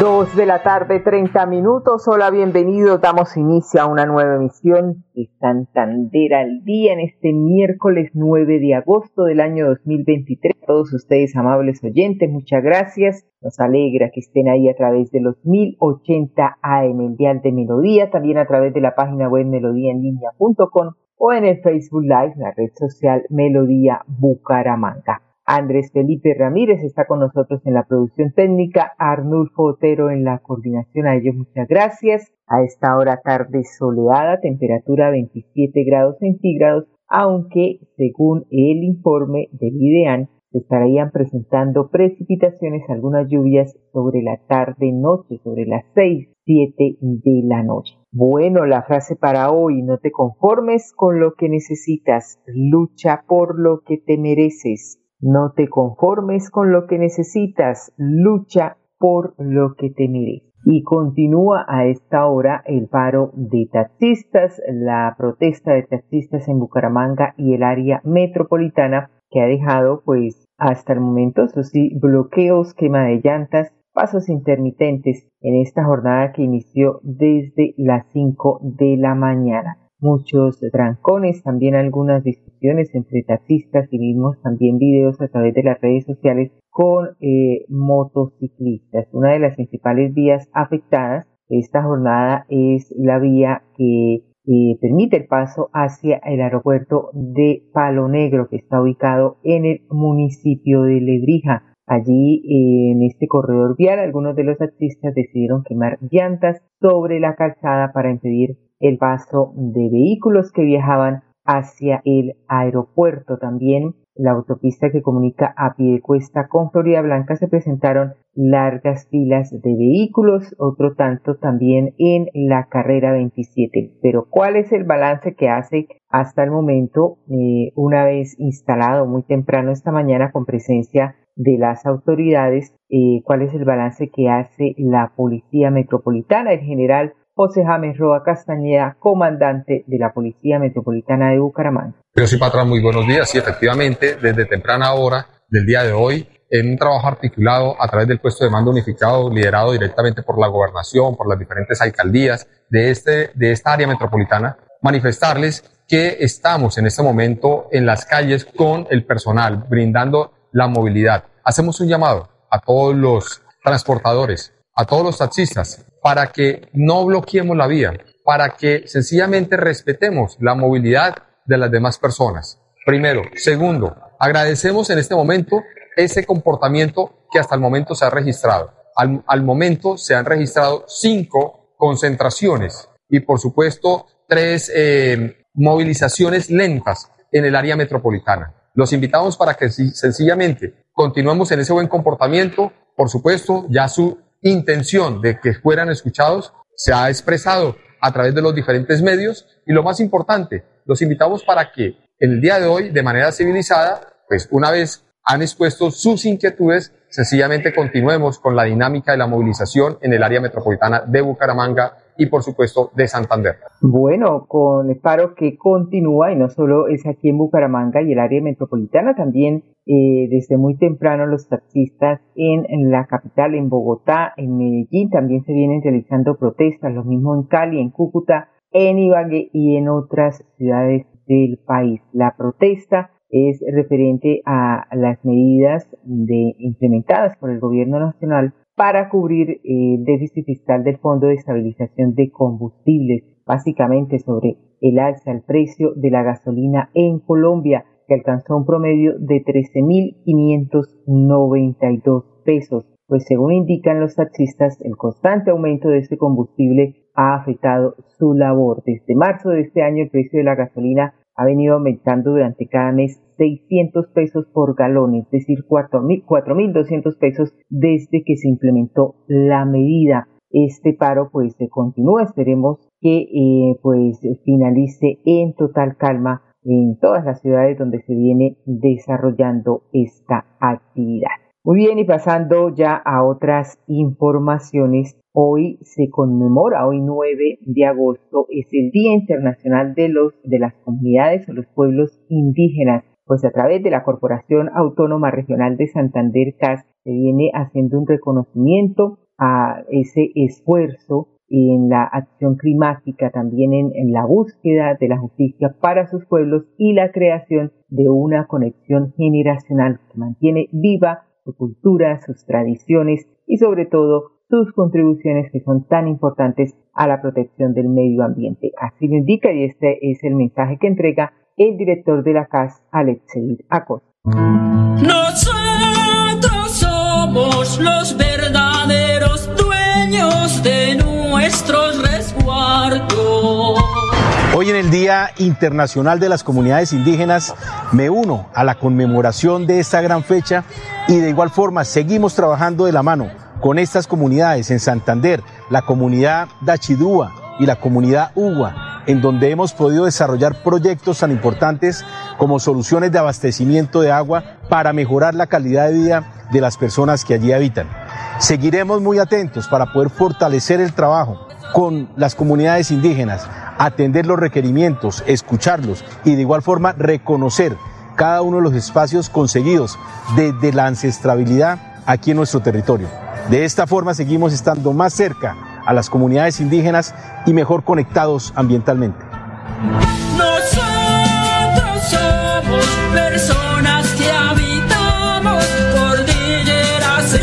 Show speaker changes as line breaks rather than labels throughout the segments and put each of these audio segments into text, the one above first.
Dos de la tarde, 30 minutos. Hola, bienvenidos. Damos inicio a una nueva emisión de Santander al día en este miércoles 9 de agosto del año 2023. todos ustedes, amables oyentes, muchas gracias. Nos alegra que estén ahí a través de los 1080 AM, el Dial de Melodía, también a través de la página web melodíaenlínea.com o en el Facebook Live, la red social Melodía Bucaramanga. Andrés Felipe Ramírez está con nosotros en la producción técnica, Arnulfo Otero en la coordinación. A ellos muchas gracias. A esta hora tarde soleada, temperatura 27 grados centígrados, aunque según el informe del IDEAN se estarían presentando precipitaciones, algunas lluvias sobre la tarde-noche, sobre las 6, 7 de la noche. Bueno, la frase para hoy, no te conformes con lo que necesitas, lucha por lo que te mereces. No te conformes con lo que necesitas, lucha por lo que te mereces. Y continúa a esta hora el paro de taxistas, la protesta de taxistas en Bucaramanga y el área metropolitana que ha dejado pues hasta el momento, eso sí, bloqueos, quema de llantas, pasos intermitentes en esta jornada que inició desde las 5 de la mañana muchos trancones, también algunas discusiones entre taxistas y vimos también videos a través de las redes sociales con eh, motociclistas. Una de las principales vías afectadas esta jornada es la vía que eh, permite el paso hacia el aeropuerto de Palo Negro que está ubicado en el municipio de Lebrija. Allí en este corredor vial algunos de los taxistas decidieron quemar llantas sobre la calzada para impedir el paso de vehículos que viajaban hacia el aeropuerto. También la autopista que comunica a Piedecuesta con Florida Blanca se presentaron largas filas de vehículos, otro tanto también en la carrera 27. Pero ¿cuál es el balance que hace hasta el momento, eh, una vez instalado muy temprano esta mañana con presencia de las autoridades? Eh, ¿Cuál es el balance que hace la Policía Metropolitana? El general José James Roa Castañeda, comandante de la Policía Metropolitana de Bucaramanga.
Pero sí, patrón, muy buenos días. Sí, efectivamente, desde temprana hora del día de hoy, en un trabajo articulado a través del puesto de mando unificado liderado directamente por la gobernación, por las diferentes alcaldías de, este, de esta área metropolitana, manifestarles que estamos en este momento en las calles con el personal, brindando la movilidad. Hacemos un llamado a todos los transportadores, a todos los taxistas, para que no bloqueemos la vía, para que sencillamente respetemos la movilidad de las demás personas. Primero. Segundo, agradecemos en este momento ese comportamiento que hasta el momento se ha registrado. Al, momento se han registrado cinco concentraciones y por supuesto tres eh, movilizaciones lentas en el área metropolitana. Los invitamos para que sencillamente continuemos en ese buen comportamiento. Por supuesto, ya su intención de que fueran escuchados se ha expresado a través de los diferentes medios. Y lo más importante, los invitamos para que en el día de hoy, de manera civilizada, pues una vez han expuesto sus inquietudes, sencillamente continuemos con la dinámica de la movilización en el área metropolitana de Bucaramanga y por supuesto de Santander.
Bueno, con el paro que continúa y no solo es aquí en Bucaramanga y el área metropolitana, también eh, desde muy temprano los taxistas en, la capital, en Bogotá, en Medellín, también se vienen realizando protestas, lo mismo en Cali, en Cúcuta, en Ibagué y en otras ciudades del país. La protesta es referente a las medidas de, implementadas por el gobierno nacional para cubrir el déficit fiscal del Fondo de Estabilización de Combustibles, básicamente sobre el alza al precio de la gasolina en Colombia, que alcanzó un promedio de 13.592 pesos. Pues según indican los taxistas, el constante aumento de este combustible ha afectado su labor. Desde marzo de este año el precio de la gasolina ha venido aumentando durante cada mes 600 pesos por galón, es decir, 4.200 pesos desde que se implementó la medida. Este paro pues se continúa, esperemos que eh, pues finalice en total calma en todas las ciudades donde se viene desarrollando esta actividad. Muy bien, y pasando ya a otras informaciones, hoy se conmemora, hoy 9 de agosto, es el Día Internacional de, los, de las Comunidades o los Pueblos Indígenas, pues a través de la Corporación Autónoma Regional de Santander CAS se viene haciendo un reconocimiento a ese esfuerzo en la acción climática, también en, la búsqueda de la justicia para sus pueblos y la creación de una conexión generacional que mantiene viva su cultura, sus tradiciones y sobre todo sus contribuciones que son tan importantes a la protección del medio ambiente. Así lo indica y este es el mensaje que entrega el director de la CAS, Alexei Acosta.
Nosotros somos los verdaderos dueños de nuestros resguardos.
Hoy en el Día Internacional de las Comunidades Indígenas me uno a la conmemoración de esta gran fecha y de igual forma seguimos trabajando de la mano con estas comunidades en Santander, la comunidad Dachidúa y la comunidad Ugua, en donde hemos podido desarrollar proyectos tan importantes como soluciones de abastecimiento de agua para mejorar la calidad de vida de las personas que allí habitan. Seguiremos muy atentos para poder fortalecer el trabajo con las comunidades indígenas, atender los requerimientos, escucharlos y de igual forma reconocer cada uno de los espacios conseguidos desde la ancestrabilidad aquí en nuestro territorio. De esta forma seguimos estando más cerca a las comunidades indígenas y mejor conectados ambientalmente.
Nosotros somos personas que habitamos cordilleras.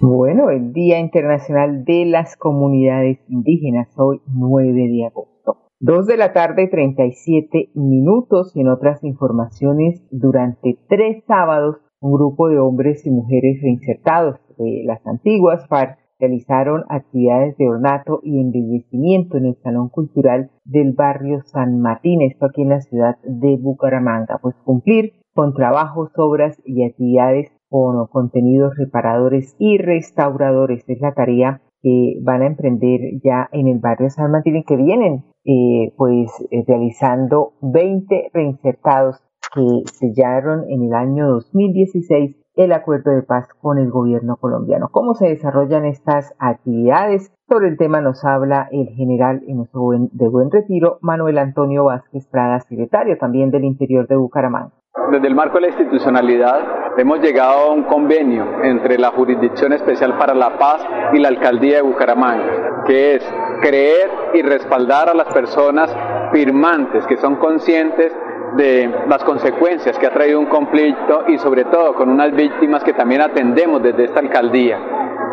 Bueno, el Día Internacional de las Comunidades Indígenas, hoy 9 de agosto. Dos de la tarde, 37 minutos. Y en otras informaciones, durante tres sábados, un grupo de hombres y mujeres reinsertados de las antiguas FARC realizaron actividades de ornato y embellecimiento en el Salón Cultural del barrio San Martín, esto aquí en la ciudad de Bucaramanga, pues cumplir con trabajos, obras y actividades con contenidos reparadores y restauradores. Es la tarea que van a emprender ya en el barrio San Martín, que vienen eh, pues eh, realizando 20 reinsertados que sellaron en el año 2016 el acuerdo de paz con el gobierno colombiano. ¿Cómo se desarrollan estas actividades? Sobre el tema nos habla el general en de Buen Retiro, Manuel Antonio Vázquez Prada, secretario también del interior de Bucaramanga.
Desde el marco de la institucionalidad hemos llegado a un convenio entre la Jurisdicción Especial para la Paz y la Alcaldía de Bucaramanga, que es creer y respaldar a las personas firmantes que son conscientes de las consecuencias que ha traído un conflicto y sobre todo con unas víctimas que también atendemos desde esta alcaldía,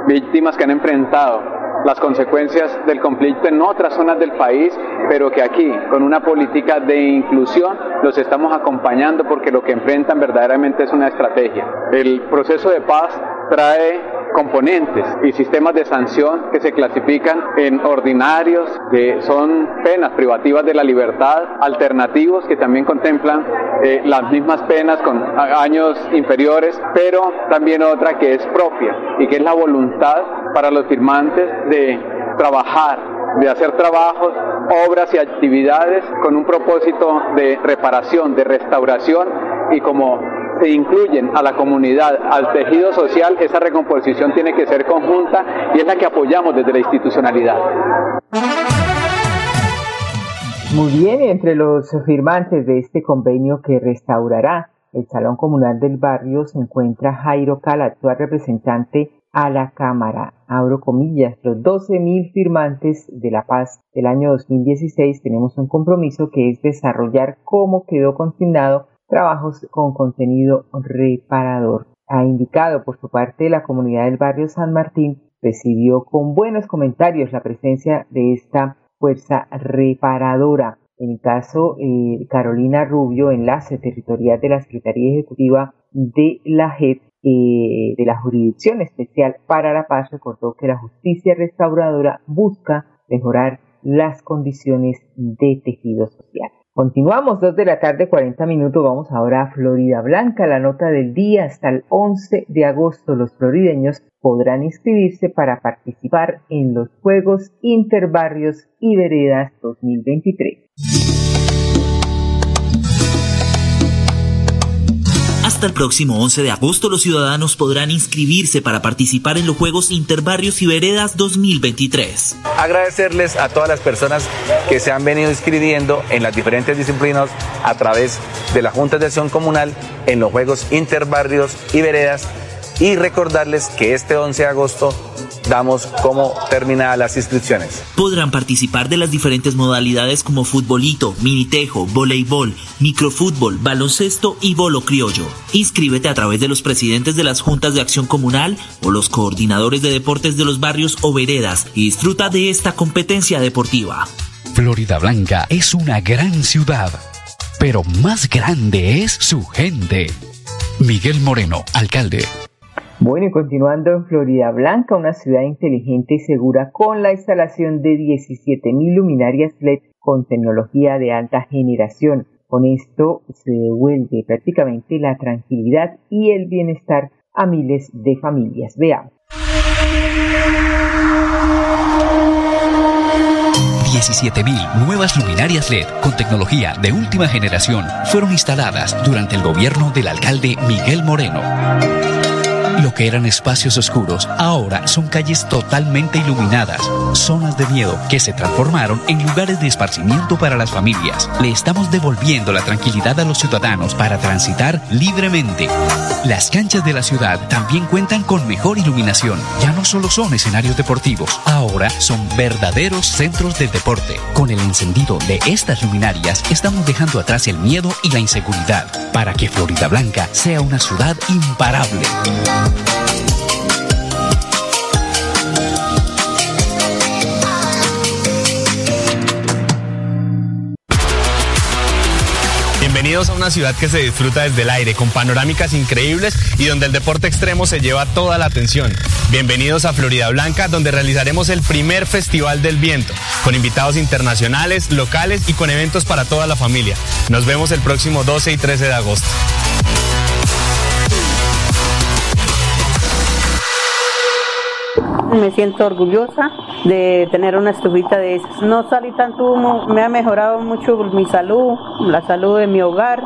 víctimas que han enfrentado las consecuencias del conflicto en otras zonas del país, pero que aquí, con una política de inclusión, los estamos acompañando porque lo que enfrentan verdaderamente es una estrategia. El proceso de paz trae componentes y sistemas de sanción que se clasifican en ordinarios, que son penas privativas de la libertad, alternativos que también contemplan eh, las mismas penas con años inferiores, pero también otra que es propia y que es la voluntad para los firmantes de trabajar, de hacer trabajos, obras y actividades con un propósito de reparación, de restauración y como se incluyen a la comunidad, al tejido social, esa recomposición tiene que ser conjunta y es la que apoyamos desde la institucionalidad.
Muy bien, entre los firmantes de este convenio que restaurará el Salón Comunal del Barrio se encuentra Jairo Cala, actual representante a la Cámara. Abro comillas, los 12.000 firmantes de la paz del año 2016 tenemos un compromiso que es desarrollar cómo quedó consignado trabajos con contenido reparador. Ha indicado por su parte la comunidad del barrio San Martín recibió con buenos comentarios la presencia de esta fuerza reparadora. En el caso, eh, Carolina Rubio, enlace territorial de la Secretaría Ejecutiva de la JEP, eh, de la Jurisdicción Especial para la Paz, recordó que la justicia restauradora busca mejorar las condiciones de tejido social. Continuamos, dos de la tarde, 40 minutos. Vamos ahora a Florida Blanca. La nota del día hasta el 11 de agosto. Los florideños podrán inscribirse para participar en los Juegos Interbarrios y Veredas 2023.
Hasta el próximo 11 de agosto los ciudadanos podrán inscribirse para participar en los Juegos Interbarrios y Veredas 2023.
Agradecerles a todas las personas que se han venido inscribiendo en las diferentes disciplinas a través de la Junta de Acción Comunal en los Juegos Interbarrios y Veredas y recordarles que este 11 de agosto damos como terminadas las inscripciones.
Podrán participar de las diferentes modalidades como futbolito, minitejo, voleibol, microfútbol, baloncesto y bolo criollo. Inscríbete a través de los presidentes de las juntas de acción comunal o los coordinadores de deportes de los barrios o veredas y disfruta de esta competencia deportiva.
Florida Blanca es una gran ciudad, pero más grande es su gente. Miguel Moreno, alcalde.
Bueno, y continuando en Florida Blanca, una ciudad inteligente y segura con la instalación de 17.000 luminarias LED con tecnología de alta generación. Con esto se devuelve prácticamente la tranquilidad y el bienestar a miles de familias. Veamos.
17.000 nuevas luminarias LED con tecnología de última generación fueron instaladas durante el gobierno del alcalde Miguel Moreno. Que eran espacios oscuros ahora son calles totalmente iluminadas, zonas de miedo que se transformaron en lugares de esparcimiento para las familias. Le estamos devolviendo la tranquilidad a los ciudadanos para transitar libremente. Las canchas de la ciudad también cuentan con mejor iluminación. Ya no solo son escenarios deportivos, ahora son verdaderos centros de deporte. Con el encendido de estas luminarias estamos dejando atrás el miedo y la inseguridad para que Florida Blanca sea una ciudad imparable.
Bienvenidos a una ciudad que se disfruta desde el aire, con panorámicas increíbles y donde el deporte extremo se lleva toda la atención. Bienvenidos a Florida Blanca, donde realizaremos el primer Festival del Viento, con invitados internacionales, locales y con eventos para toda la familia. Nos vemos el próximo 12 y 13 de agosto.
Me siento orgullosa de tener una estufita de esas. No salí tanto humo, me ha mejorado mucho mi salud, la salud de mi hogar.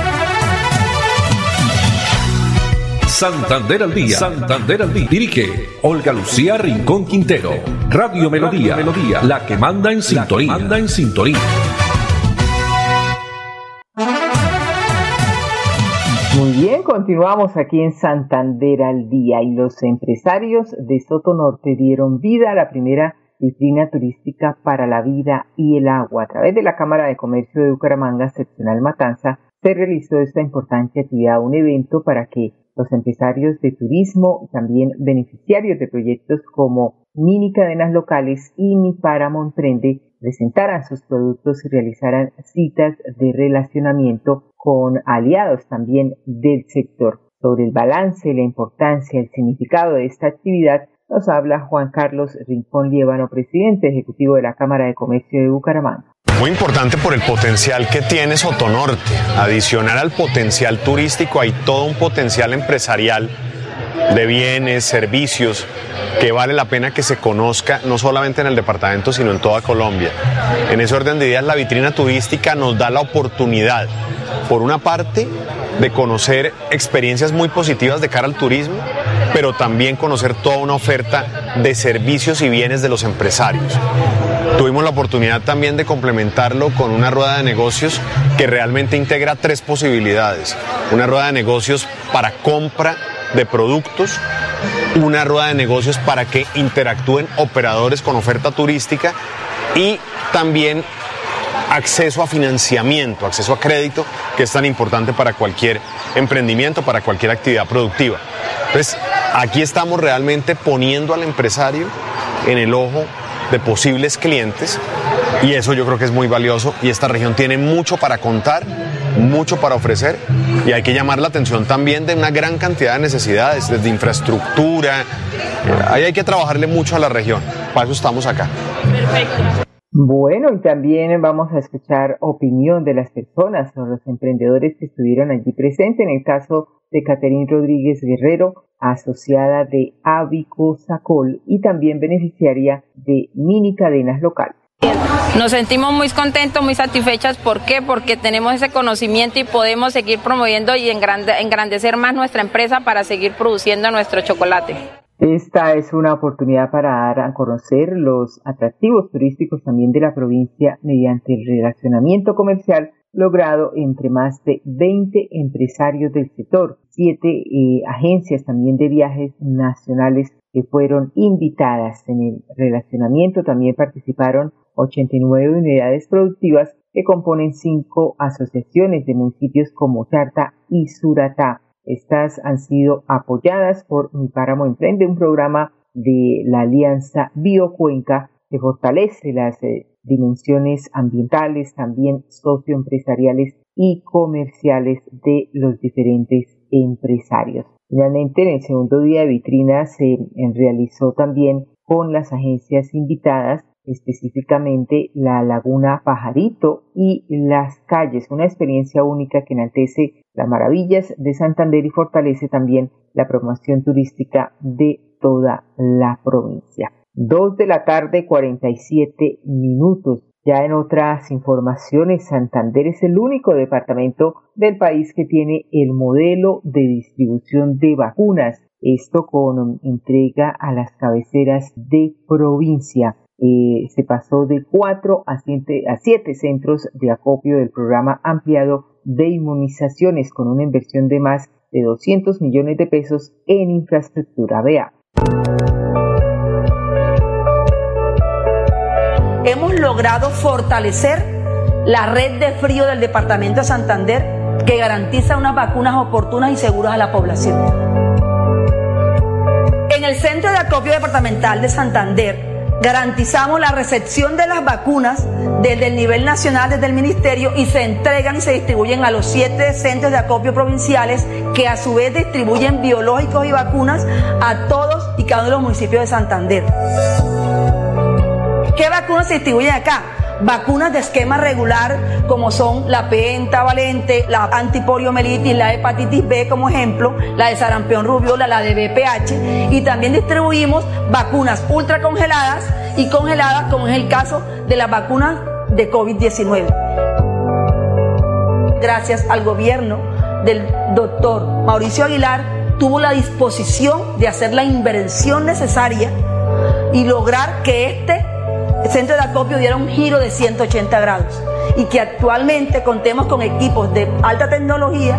Santander al día. Santander al día. Dirige Olga Lucía Rincón Quintero. Radio Melodía. Melodía. La que manda en sintonía. Manda en sintonía.
Muy bien, continuamos aquí en Santander al día y los empresarios de Soto Norte dieron vida a la primera vitrina turística para la vida y el agua. A través de la Cámara de Comercio de Bucaramanga, seccional Matanza, se realizó esta importante actividad, un evento para que los empresarios de turismo, también beneficiarios de proyectos como mini cadenas locales y Mi Paramount Prende presentaran sus productos y realizaran citas de relacionamiento con aliados también del sector. Sobre el balance, la importancia, el significado de esta actividad, nos habla Juan Carlos Rincón Liévano, presidente ejecutivo de la Cámara de Comercio de Bucaramanga.
Muy importante por el potencial que tiene Sotonorte. Adicional al potencial turístico hay todo un potencial empresarial de bienes, servicios, que vale la pena que se conozca no solamente en el departamento, sino en toda Colombia. En ese orden de ideas, la vitrina turística nos da la oportunidad, por una parte, de conocer experiencias muy positivas de cara al turismo, pero también conocer toda una oferta de servicios y bienes de los empresarios. Tuvimos la oportunidad también de complementarlo con una rueda de negocios que realmente integra tres posibilidades. Una rueda de negocios para compra de productos, una rueda de negocios para que interactúen operadores con oferta turística y también acceso a financiamiento, acceso a crédito, que es tan importante para cualquier emprendimiento, para cualquier actividad productiva.
Entonces, aquí estamos realmente poniendo al empresario en el ojo de posibles clientes y eso yo creo que es muy valioso y esta región tiene mucho para contar, mucho para ofrecer y hay que llamar la atención también de una gran cantidad de necesidades, desde infraestructura, ahí hay que trabajarle mucho a la región, para eso estamos acá.
Perfecto. Bueno, y también vamos a escuchar opinión de las personas o los emprendedores que estuvieron allí presentes. En el caso de Caterín Rodríguez Guerrero, asociada de Avico Sacol y también beneficiaria de mini cadenas locales.
Nos sentimos muy contentos, muy satisfechas. ¿Por qué? Porque tenemos ese conocimiento y podemos seguir promoviendo y engrandecer más nuestra empresa para seguir produciendo nuestro chocolate.
Esta es una oportunidad para dar a conocer los atractivos turísticos también de la provincia mediante el relacionamiento comercial logrado entre más de 20 empresarios del sector, siete eh, agencias también de viajes nacionales que fueron invitadas en el relacionamiento. También participaron 89 unidades productivas que componen cinco asociaciones de municipios como Charta y Suratá. Estas han sido apoyadas por Mi Páramo Emprende, un programa de la Alianza Biocuenca que fortalece las eh, dimensiones ambientales, también socioempresariales y comerciales de los diferentes empresarios. Finalmente, en el segundo día de vitrina se realizó también con las agencias invitadas específicamente la Laguna Pajarito y las calles, una experiencia única que enaltece las maravillas de Santander y fortalece también la promoción turística de toda la provincia. Dos de la tarde, 47 minutos. Ya en otras informaciones, Santander es el único departamento del país que tiene el modelo de distribución de vacunas. Esto con entrega a las cabeceras de provincia. Eh, se pasó de cuatro a siete, a siete centros de acopio del programa ampliado de inmunizaciones con una inversión de más de 200 millones de pesos en infraestructura. Vea.
Hemos logrado fortalecer la red de frío del departamento de Santander que garantiza unas vacunas oportunas y seguras a la población. En el centro de acopio departamental de Santander, garantizamos la recepción de las vacunas desde el nivel nacional, desde el ministerio, y se entregan y se distribuyen a los siete centros de acopio provinciales que a su vez distribuyen biológicos y vacunas a todos y cada uno de los municipios de Santander. ¿Qué vacunas se distribuyen acá? Vacunas de esquema regular como son la pentavalente, la antipoliomelitis, la hepatitis B como ejemplo, la de sarampión rubiola, la de BPH y también distribuimos vacunas ultracongeladas y congeladas como es el caso de las vacunas de COVID-19. Gracias al gobierno del doctor Mauricio Aguilar tuvo la disposición de hacer la inversión necesaria y lograr que este centro de acopio diera un giro de 180 grados. Y que actualmente contemos con equipos de alta tecnología.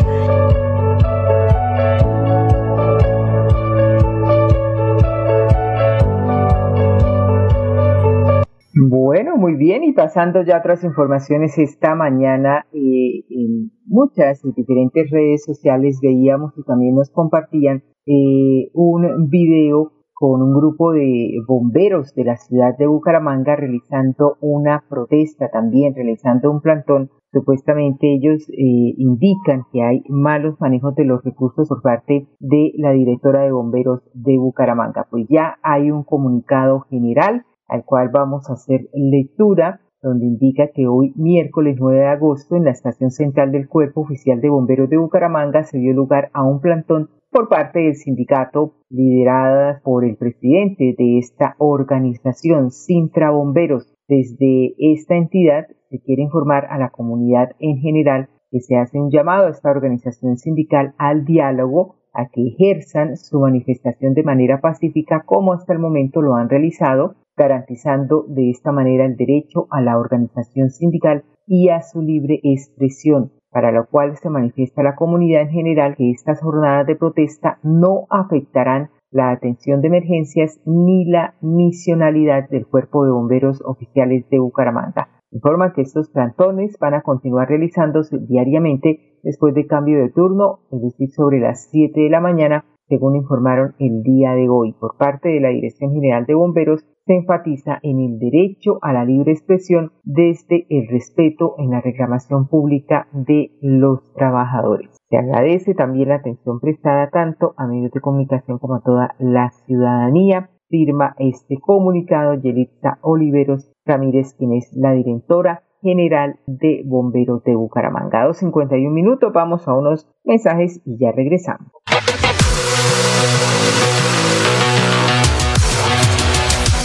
Bueno, muy bien, y pasando ya a otras informaciones, esta mañana eh, en muchas diferentes redes sociales veíamos y también nos compartían eh, un video con un grupo de bomberos de la ciudad de Bucaramanga realizando una protesta también, realizando un plantón. Supuestamente ellos eh, indican que hay malos manejos de los recursos por parte de la directora de bomberos de Bucaramanga. Pues ya hay un comunicado general al cual vamos a hacer lectura donde indica que hoy, miércoles 9 de agosto, en la estación central del Cuerpo Oficial de Bomberos de Bucaramanga se dio lugar a un plantón por parte del sindicato liderada por el presidente de esta organización, Sintra Bomberos. Desde esta entidad se quiere informar a la comunidad en general que se hace un llamado a esta organización sindical al diálogo, a que ejerzan su manifestación de manera pacífica como hasta el momento lo han realizado, garantizando de esta manera el derecho a la organización sindical y a su libre expresión para lo cual se manifiesta la comunidad en general que estas jornadas de protesta no afectarán la atención de emergencias ni la misionalidad del Cuerpo de Bomberos Oficiales de Bucaramanga. Informa que estos plantones van a continuar realizándose diariamente después de cambio de turno, es decir, sobre las 7 de la mañana según informaron el día de hoy por parte de la Dirección General de Bomberos, se enfatiza en el derecho a la libre expresión desde el respeto en la reclamación pública de los trabajadores. Se agradece también la atención prestada tanto a medios de comunicación como a toda la ciudadanía. Firma este comunicado Yelitza Oliveros Ramírez, quien es la directora general de Bomberos de Bucaramanga. 2.51 minutos, vamos a unos mensajes y ya regresamos.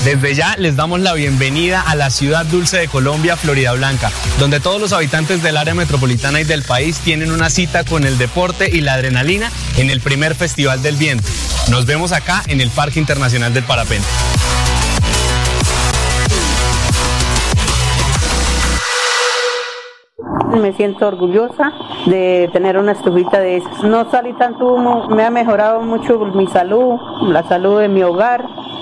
Desde ya les damos la bienvenida a la ciudad dulce de Colombia, Florida Blanca, donde todos los habitantes del área metropolitana y del país tienen una cita con el deporte y la adrenalina en el primer Festival del Viento. Nos vemos acá en el Parque Internacional del Parapente.
Me siento orgullosa de tener una estufita de esas. No salí tanto humo, me ha mejorado mucho mi salud, la salud de mi hogar.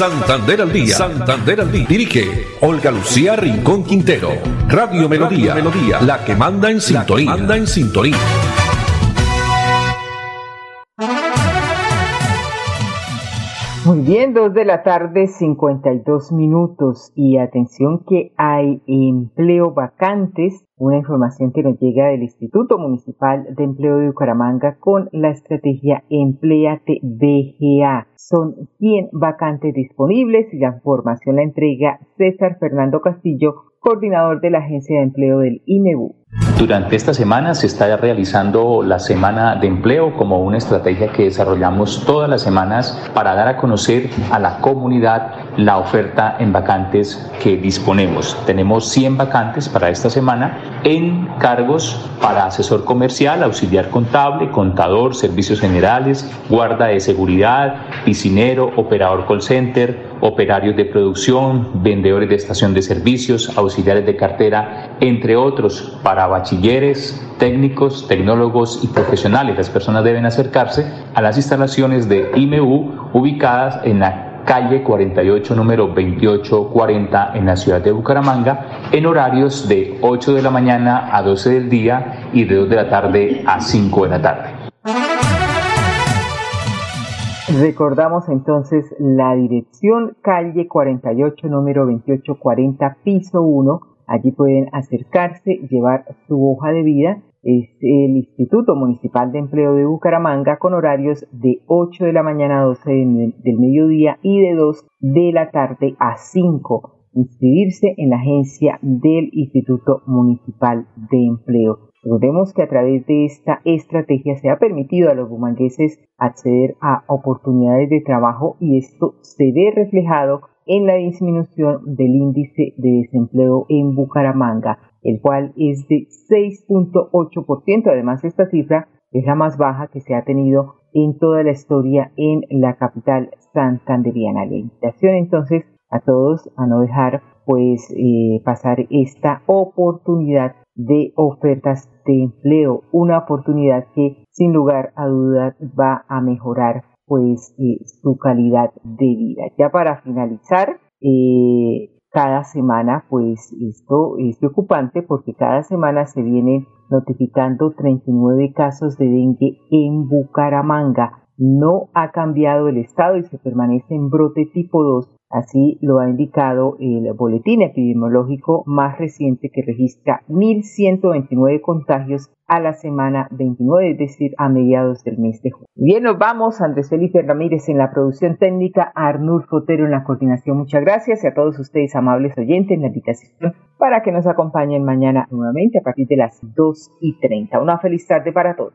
Santander al día. Santander al día. Dirige Olga Lucía Rincón Quintero. Radio Melodía. Melodía. La que manda en sintonía. manda en sintonía.
Muy bien, dos de la tarde, 52 minutos. Y atención que hay empleo vacantes. Una información que nos llega del Instituto Municipal de Empleo de Bucaramanga con la estrategia Empleate BGA. Son 100 vacantes disponibles y la información la entrega César Fernando Castillo, coordinador de la Agencia de Empleo del IMEBU.
Durante esta semana se está realizando la Semana de Empleo como una estrategia que desarrollamos todas las semanas para dar a conocer a la comunidad la oferta en vacantes que disponemos. Tenemos 100 vacantes para esta semana en cargos para asesor comercial, auxiliar contable, contador, servicios generales, guarda de seguridad, piscinero, operador call center, operarios de producción, vendedores de estación de servicios, auxiliares de cartera, entre otros, para bachilleres, técnicos, tecnólogos y profesionales. Las personas deben acercarse a las instalaciones de IMU ubicadas en la calle 48, número 2840 en la ciudad de Bucaramanga, en horarios de 8 de la mañana a 12 del día y de 2 de la tarde a 5 de la tarde.
Recordamos entonces la dirección calle 48, número 2840, piso 1. Allí pueden acercarse, llevar su hoja de vida. Es el Instituto Municipal de Empleo de Bucaramanga con horarios de 8 de la mañana a 12 del mediodía y de 2 de la tarde a 5. Inscribirse en la agencia del Instituto Municipal de Empleo. Recordemos que a través de esta estrategia se ha permitido a los bumangueses acceder a oportunidades de trabajo y esto se ve reflejado en la disminución del índice de desempleo en Bucaramanga, el cual es de 6.8%. Además, esta cifra es la más baja que se ha tenido en toda la historia en la capital santanderiana. La invitación entonces a todos a no dejar pues eh, pasar esta oportunidad de ofertas de empleo, una oportunidad que sin lugar a dudas va a mejorar pues eh, su calidad de vida. Ya para finalizar, eh, cada semana pues esto es preocupante porque cada semana se vienen notificando 39 casos de dengue en Bucaramanga. No ha cambiado el estado y se permanece en brote tipo 2 Así lo ha indicado el boletín epidemiológico más reciente que registra 1.129 contagios a la semana 29, es decir, a mediados del mes de junio. Bien, nos vamos. Andrés Felipe Ramírez en la producción técnica, Arnul Fotero en la coordinación. Muchas gracias y a todos ustedes, amables oyentes, en la invitación para que nos acompañen mañana nuevamente a partir de las 2 y 30. Una feliz tarde para todos.